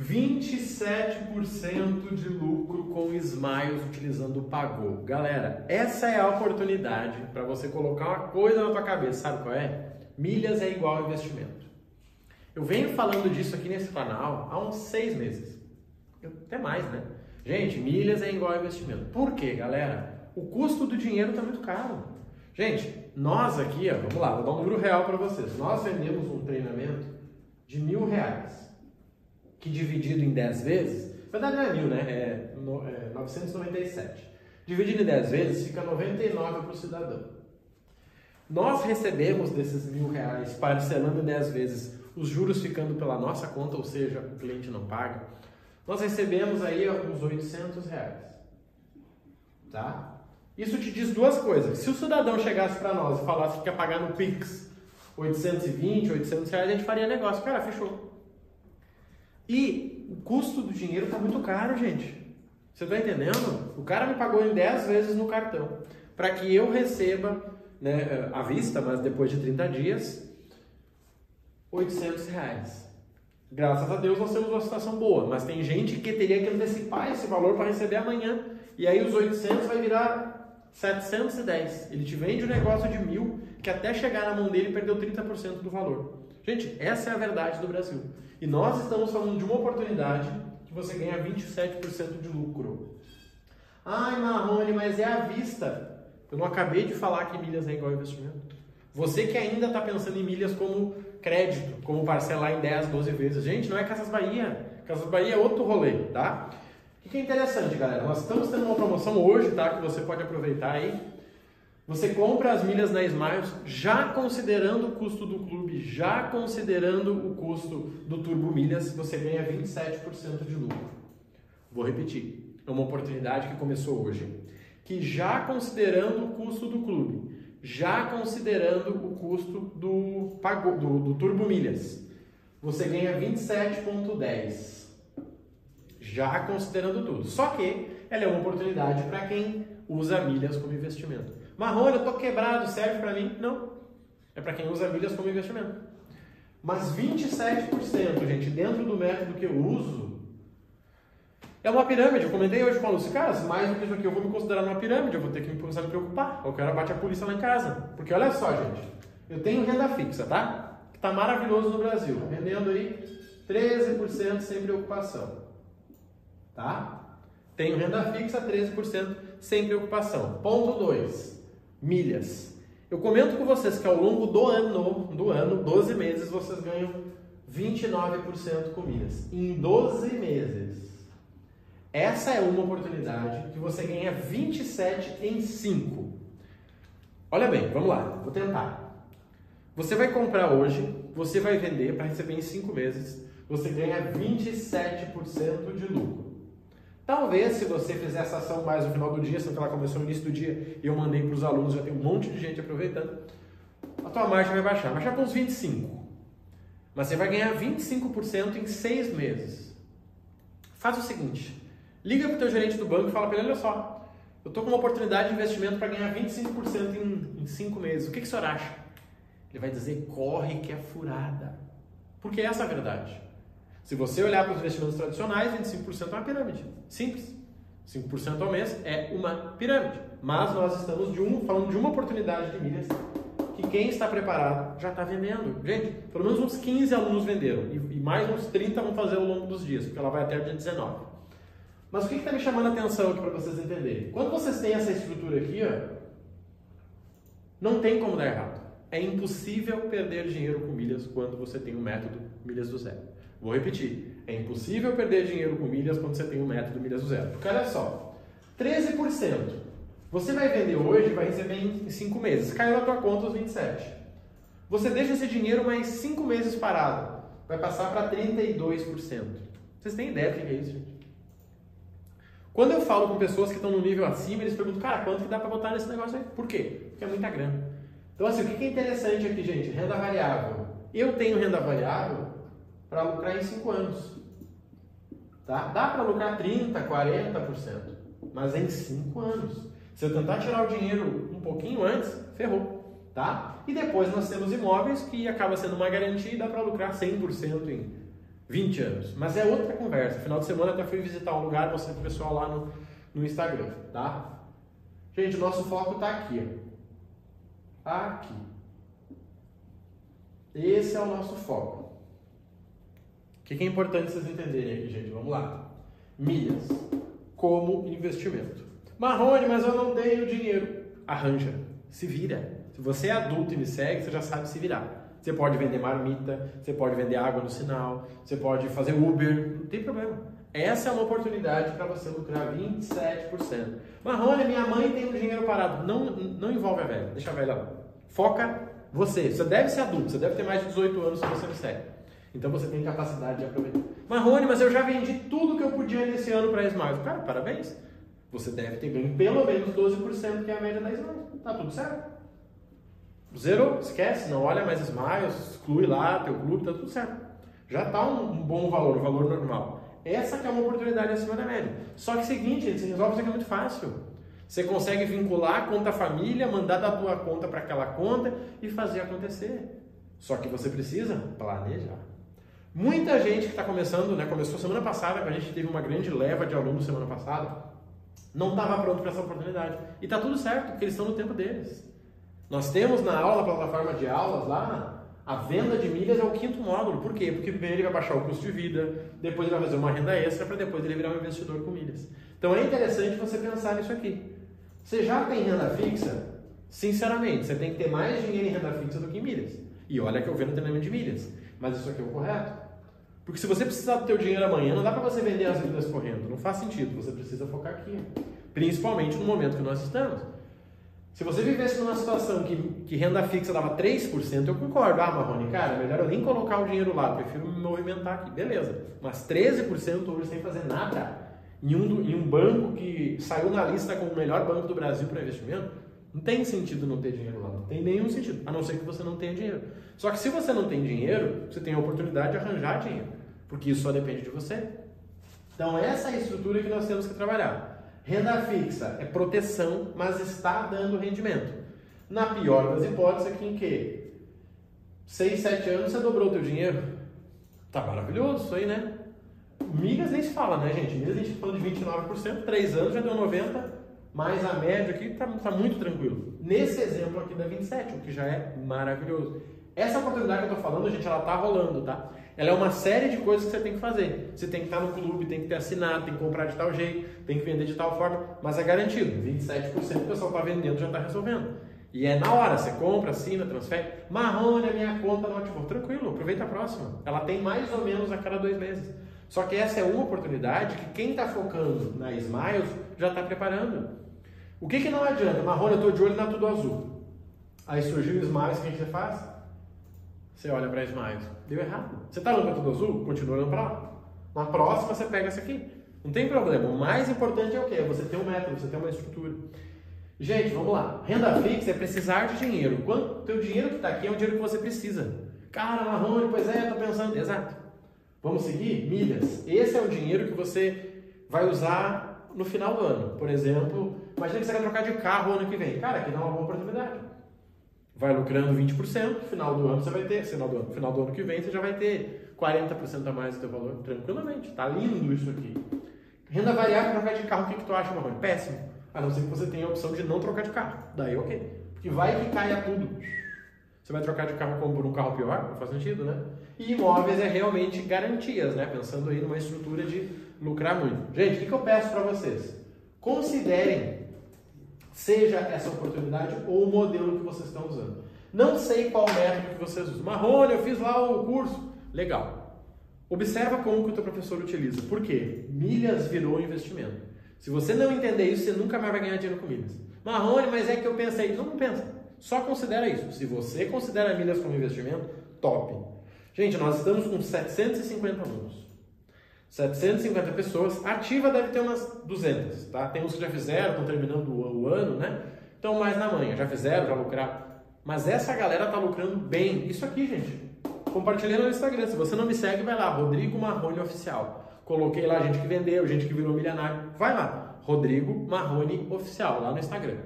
27% de lucro com Smiles utilizando o Pagou. Galera, essa é a oportunidade para você colocar uma coisa na tua cabeça, sabe qual é? Milhas é igual investimento. Eu venho falando disso aqui nesse canal há uns seis meses. Até mais, né? Gente, milhas é igual investimento. Por quê, galera? O custo do dinheiro está muito caro. Gente, nós aqui, ó, vamos lá, vou dar um número real para vocês. Nós vendemos um treinamento de mil reais que dividido em 10 vezes, na verdade não é mil, né? É, no, é 997. Dividido em 10 vezes fica 99 para o cidadão. Nós recebemos desses mil reais, parcelando em 10 vezes, os juros ficando pela nossa conta, ou seja, o cliente não paga. Nós recebemos aí uns 800 reais. Tá? Isso te diz duas coisas. Se o cidadão chegasse para nós e falasse que quer pagar no Pix 820, 800 reais, a gente faria negócio. Cara, fechou. E o custo do dinheiro está muito caro, gente. Você está entendendo? O cara me pagou em 10 vezes no cartão para que eu receba né, à vista, mas depois de 30 dias, 800 reais. Graças a Deus nós temos uma situação boa, mas tem gente que teria que antecipar esse valor para receber amanhã. E aí os 800 vai virar 710. Ele te vende um negócio de mil que até chegar na mão dele perdeu 30% do valor. Gente, essa é a verdade do Brasil. E nós estamos falando de uma oportunidade que você ganha 27% de lucro. Ai, Marrone, mas é à vista. Eu não acabei de falar que milhas é igual investimento. Você que ainda está pensando em milhas como crédito, como parcelar em 10, 12 vezes. Gente, não é Casas Bahia. Casas Bahia é outro rolê, tá? O que é interessante, galera? Nós estamos tendo uma promoção hoje, tá? Que você pode aproveitar aí. Você compra as milhas na Smiles já considerando o custo do clube, já considerando o custo do Turbo Milhas, você ganha 27% de lucro. Vou repetir, é uma oportunidade que começou hoje. Que já considerando o custo do clube, já considerando o custo do, do, do Turbo Milhas, você ganha 27,10. Já considerando tudo. Só que ela é uma oportunidade para quem usa milhas como investimento. Marrone, eu tô quebrado, serve para mim? Não. É para quem usa milhas como investimento. Mas 27%, gente, dentro do método que eu uso, é uma pirâmide. Eu comentei hoje com a Lúcia, cara, mais do que isso aqui eu vou me considerar uma pirâmide, eu vou ter que começar a me preocupar. Eu quero bate a polícia lá em casa. Porque olha só, gente, eu tenho renda fixa, tá? Que tá maravilhoso no Brasil. Rendendo aí 13% sem preocupação. Tá? Tenho renda fixa 13% sem preocupação. Ponto 2 milhas. Eu comento com vocês que ao longo do ano, do ano, 12 meses, vocês ganham 29% com milhas. Em 12 meses. Essa é uma oportunidade que você ganha 27 em 5. Olha bem, vamos lá, vou tentar. Você vai comprar hoje, você vai vender para receber em 5 meses, você ganha 27% de lucro. Talvez, se você fizer essa ação mais no final do dia, sendo que ela começou no início do dia e eu mandei para os alunos, já tem um monte de gente aproveitando, a tua margem vai baixar. Baixar para uns 25. Mas você vai ganhar 25% em seis meses. Faz o seguinte, liga para o teu gerente do banco e fala para ele, olha só, eu estou com uma oportunidade de investimento para ganhar 25% em, em cinco meses. O que, que o senhor acha? Ele vai dizer, corre que é furada. Porque essa é a verdade. Se você olhar para os investimentos tradicionais, 25% é uma pirâmide. Simples. 5% ao mês é uma pirâmide. Mas nós estamos de um, falando de uma oportunidade de milhas que quem está preparado já está vendendo. Gente, pelo menos uns 15 alunos venderam e, e, mais uns 30 vão fazer ao longo dos dias, porque ela vai até o dia 19. Mas o que está me chamando a atenção aqui para vocês entenderem? Quando vocês têm essa estrutura aqui, ó, não tem como dar errado. É impossível perder dinheiro com milhas quando você tem o método milhas do zero. Vou repetir. É impossível perder dinheiro com milhas quando você tem o método milhas do zero. Porque olha só, 13%. Você vai vender hoje e vai receber em 5 meses. Caiu na tua conta os 27. Você deixa esse dinheiro mais 5 meses parado. Vai passar para 32%. Vocês têm ideia do que é isso, gente? Quando eu falo com pessoas que estão no nível acima, eles perguntam, cara, quanto que dá para botar nesse negócio aí? Por quê? Porque é muita grana. Então, assim, o que é interessante aqui, gente? Renda variável. Eu tenho renda variável para lucrar em 5 anos. Tá? Dá para lucrar 30%, 40%, mas em 5 anos. Se eu tentar tirar o dinheiro um pouquinho antes, ferrou. Tá? E depois nós temos imóveis que acaba sendo uma garantia e dá para lucrar 100% em 20 anos. Mas é outra conversa. Final de semana até fui visitar um lugar, mostrei pro pessoal lá no, no Instagram, tá? Gente, o nosso foco está aqui. Ó. Aqui. Esse é o nosso foco. O que é importante vocês entenderem aqui, gente? Vamos lá. Milhas como investimento. Marrone, mas eu não tenho dinheiro. Arranja, se vira. Se você é adulto e me segue, você já sabe se virar. Você pode vender marmita, você pode vender água no sinal, você pode fazer Uber, não tem problema. Essa é uma oportunidade para você lucrar 27%. Marrone, minha mãe tem um dinheiro parado. Não, não envolve a velha, deixa a velha lá. Foca você. Você deve ser adulto, você deve ter mais de 18 anos se você me segue. Então você tem capacidade de aproveitar. Marrone, mas eu já vendi tudo que eu podia nesse ano para a Smiles. Cara, parabéns. Você deve ter ganho pelo menos 12%, que é a média da Smiles. Tá tudo certo. Zero, esquece, não olha mais Smiles, exclui lá teu clube, tá tudo certo. Já tá um, um bom valor, um valor normal. Essa que é uma oportunidade acima da média. Só que é seguinte, você resolve isso aqui muito fácil. Você consegue vincular a conta família, mandar da tua conta para aquela conta e fazer acontecer. Só que você precisa planejar. Muita gente que está começando, né, começou semana passada, a gente teve uma grande leva de alunos semana passada, não estava pronto para essa oportunidade. E está tudo certo, porque eles estão no tempo deles. Nós temos na aula, plataforma de aulas lá, a venda de milhas é o quinto módulo. Por quê? Porque primeiro ele vai baixar o custo de vida, depois ele vai fazer uma renda extra, para depois ele virar um investidor com milhas. Então é interessante você pensar nisso aqui. Você já tem renda fixa? Sinceramente, você tem que ter mais dinheiro em renda fixa do que em milhas. E olha que eu vendo treinamento de milhas. Mas isso aqui é o correto. Porque se você precisar do teu dinheiro amanhã, não dá para você vender as milhas correndo. Não faz sentido. Você precisa focar aqui. Principalmente no momento que nós estamos. Se você vivesse numa situação que, que renda fixa dava 3%, eu concordo. Ah, Marrone, cara, melhor eu nem colocar o dinheiro lá, prefiro me movimentar aqui. Beleza. Mas 13% hoje sem fazer nada, em um, em um banco que saiu na lista como o melhor banco do Brasil para investimento, não tem sentido não ter dinheiro lá. Não tem nenhum sentido, a não ser que você não tenha dinheiro. Só que se você não tem dinheiro, você tem a oportunidade de arranjar dinheiro, porque isso só depende de você. Então, essa é a estrutura que nós temos que trabalhar. Renda fixa é proteção, mas está dando rendimento. Na pior das hipóteses, aqui em que? 6, 7 anos você dobrou o teu dinheiro. Tá maravilhoso isso aí, né? Milhas nem se fala, né, gente? Milhas a gente tá falando de 29%, 3 anos já deu 90%, mais a média aqui tá, tá muito tranquilo. Nesse exemplo aqui da 27, o que já é maravilhoso. Essa oportunidade que eu tô falando, gente, ela tá rolando, tá? Ela é uma série de coisas que você tem que fazer. Você tem que estar no clube, tem que ter assinado, tem que comprar de tal jeito, tem que vender de tal forma, mas é garantido. 27% do pessoal está vendendo já está resolvendo. E é na hora, você compra, assina, transfere. Marrone, a minha conta não ativou. Tranquilo, aproveita a próxima. Ela tem mais ou menos a cada dois meses. Só que essa é uma oportunidade que quem está focando na Smiles já está preparando. O que, que não adianta? Marrone, eu estou de olho na Tudo Azul. Aí surgiu o Smiles, o que, que você faz? Você olha para Smiles, deu errado. Você está olhando para tudo azul? Continua olhando para lá. Na próxima você pega essa aqui. Não tem problema. O mais importante é o quê? É você ter um método, você ter uma estrutura. Gente, vamos lá. Renda fixa é precisar de dinheiro. Quanto teu dinheiro que está aqui é o dinheiro que você precisa. Cara, Marrone, pois é, estou pensando. Exato. Vamos seguir? Milhas. Esse é o dinheiro que você vai usar no final do ano. Por exemplo, imagina que você quer trocar de carro ano que vem. Cara, aqui dá uma boa oportunidade vai lucrando 20%, final do ano você vai ter, final do ano, final do ano que vem você já vai ter 40% a mais do teu valor, tranquilamente. Tá lindo isso aqui. Renda variável, trocar de carro, o que, que tu acha, Marrone? Péssimo. A não ser que você tenha a opção de não trocar de carro. Daí ok. Porque vai que caia tudo. Você vai trocar de carro por um carro pior? Não faz sentido, né? E imóveis é realmente garantias, né? Pensando aí numa estrutura de lucrar muito. Gente, o que, que eu peço para vocês? Considerem seja essa oportunidade ou o modelo que vocês estão usando. Não sei qual método que vocês usam. Marrone, eu fiz lá o curso. Legal. Observa como que o teu professor utiliza. Por quê? Milhas virou investimento. Se você não entender isso, você nunca mais vai ganhar dinheiro com milhas. Marrone, mas é que eu pensei. Não, não pensa. Só considera isso. Se você considera milhas como investimento, top. Gente, nós estamos com 750 alunos. 750 pessoas, ativa deve ter umas 200, tá? Tem uns que já fizeram, estão terminando o, ano, né? Então mais na manhã, já fizeram, já lucraram. Mas essa galera tá lucrando bem. Isso aqui, gente. Compartilhei no Instagram. Se você não me segue, vai lá, Rodrigo Marrone Oficial. Coloquei lá gente que vendeu, gente que virou milionário. Vai lá, Rodrigo Marrone Oficial, lá no Instagram,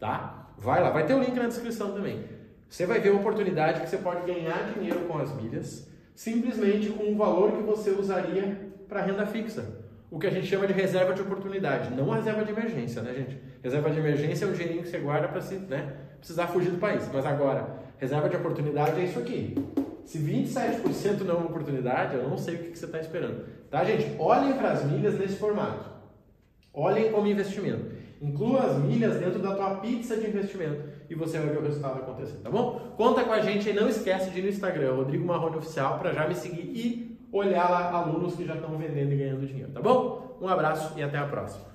tá? Vai lá, vai ter o link na descrição também. Você vai ver a oportunidade que você pode ganhar dinheiro com as milhas simplesmente com o valor que você usaria para renda fixa. O que a gente chama de reserva de oportunidade, não reserva de emergência, né, gente? Reserva de emergência é um dinheirinho que você guarda para se, né, precisar fugir do país. Mas agora, reserva de oportunidade é isso aqui. Se 27% não é uma oportunidade, eu não sei o que você está esperando. Tá, gente? Olhem para as milhas nesse formato. Olhem como investimento. Inclua as milhas dentro da tua pizza de investimento e você vai ver o resultado acontecer, tá bom? Conta com a gente e não esquece de ir no Instagram, Rodrigo Marrone Oficial, para já me seguir e olhar lá alunos que já estão vendendo e ganhando dinheiro, tá bom? Um abraço e até a próxima.